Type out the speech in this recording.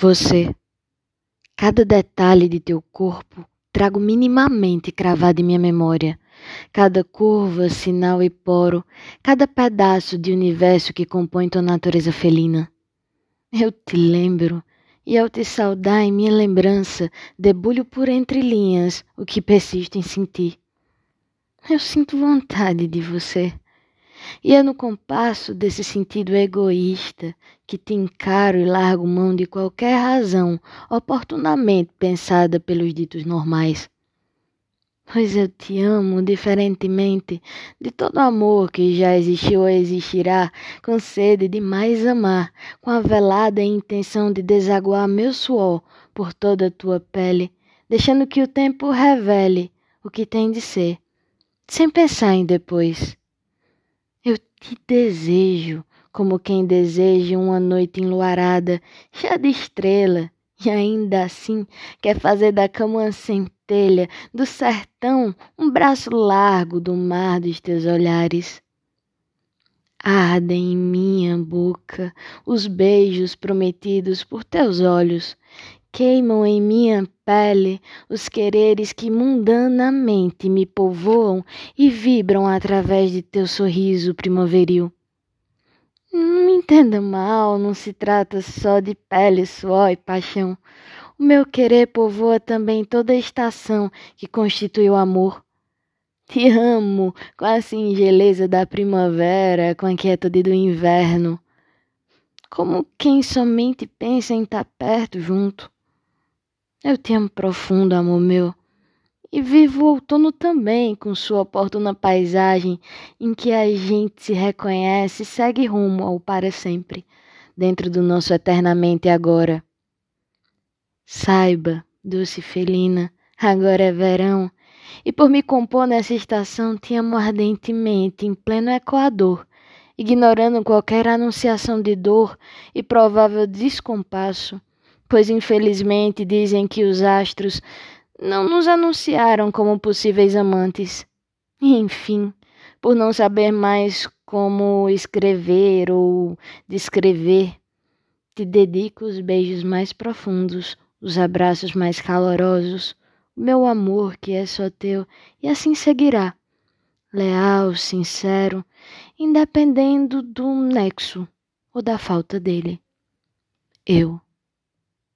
Você. Cada detalhe de teu corpo trago minimamente cravado em minha memória. Cada curva, sinal e poro, cada pedaço de universo que compõe tua natureza felina. Eu te lembro, e ao te saudar em minha lembrança, debulho por entre linhas o que persiste em sentir. Eu sinto vontade de você. E é no compasso desse sentido egoísta que te encaro e largo mão de qualquer razão oportunamente pensada pelos ditos normais. Pois eu te amo diferentemente de todo amor que já existiu ou existirá, com sede de mais amar, com a velada intenção de desaguar meu suor por toda a tua pele, deixando que o tempo revele o que tem de ser, sem pensar em depois. Eu te desejo como quem deseja uma noite enluarada, cheia de estrela, e ainda assim quer fazer da cama uma centelha, do sertão um braço largo do mar dos teus olhares. Ardem em minha boca os beijos prometidos por teus olhos, queimam em minha pele os quereres que mundanamente me povoam e vibram através de teu sorriso primaveril. Não me entenda mal, não se trata só de pele, suor e paixão. O meu querer povoa também toda a estação que constitui o amor. Te amo com a singeleza da primavera, com a quietude do inverno, como quem somente pensa em estar perto junto. Eu te amo profundo, amor meu, e vivo o outono também, com sua oportuna paisagem, em que a gente se reconhece e segue rumo ao para sempre, dentro do nosso eternamente agora. Saiba, doce felina, agora é verão, e por me compor nessa estação te amo ardentemente, em pleno Equador, ignorando qualquer anunciação de dor e provável descompasso pois infelizmente dizem que os astros não nos anunciaram como possíveis amantes. Enfim, por não saber mais como escrever ou descrever, te dedico os beijos mais profundos, os abraços mais calorosos, o meu amor que é só teu, e assim seguirá, leal, sincero, independendo do nexo ou da falta dele. Eu.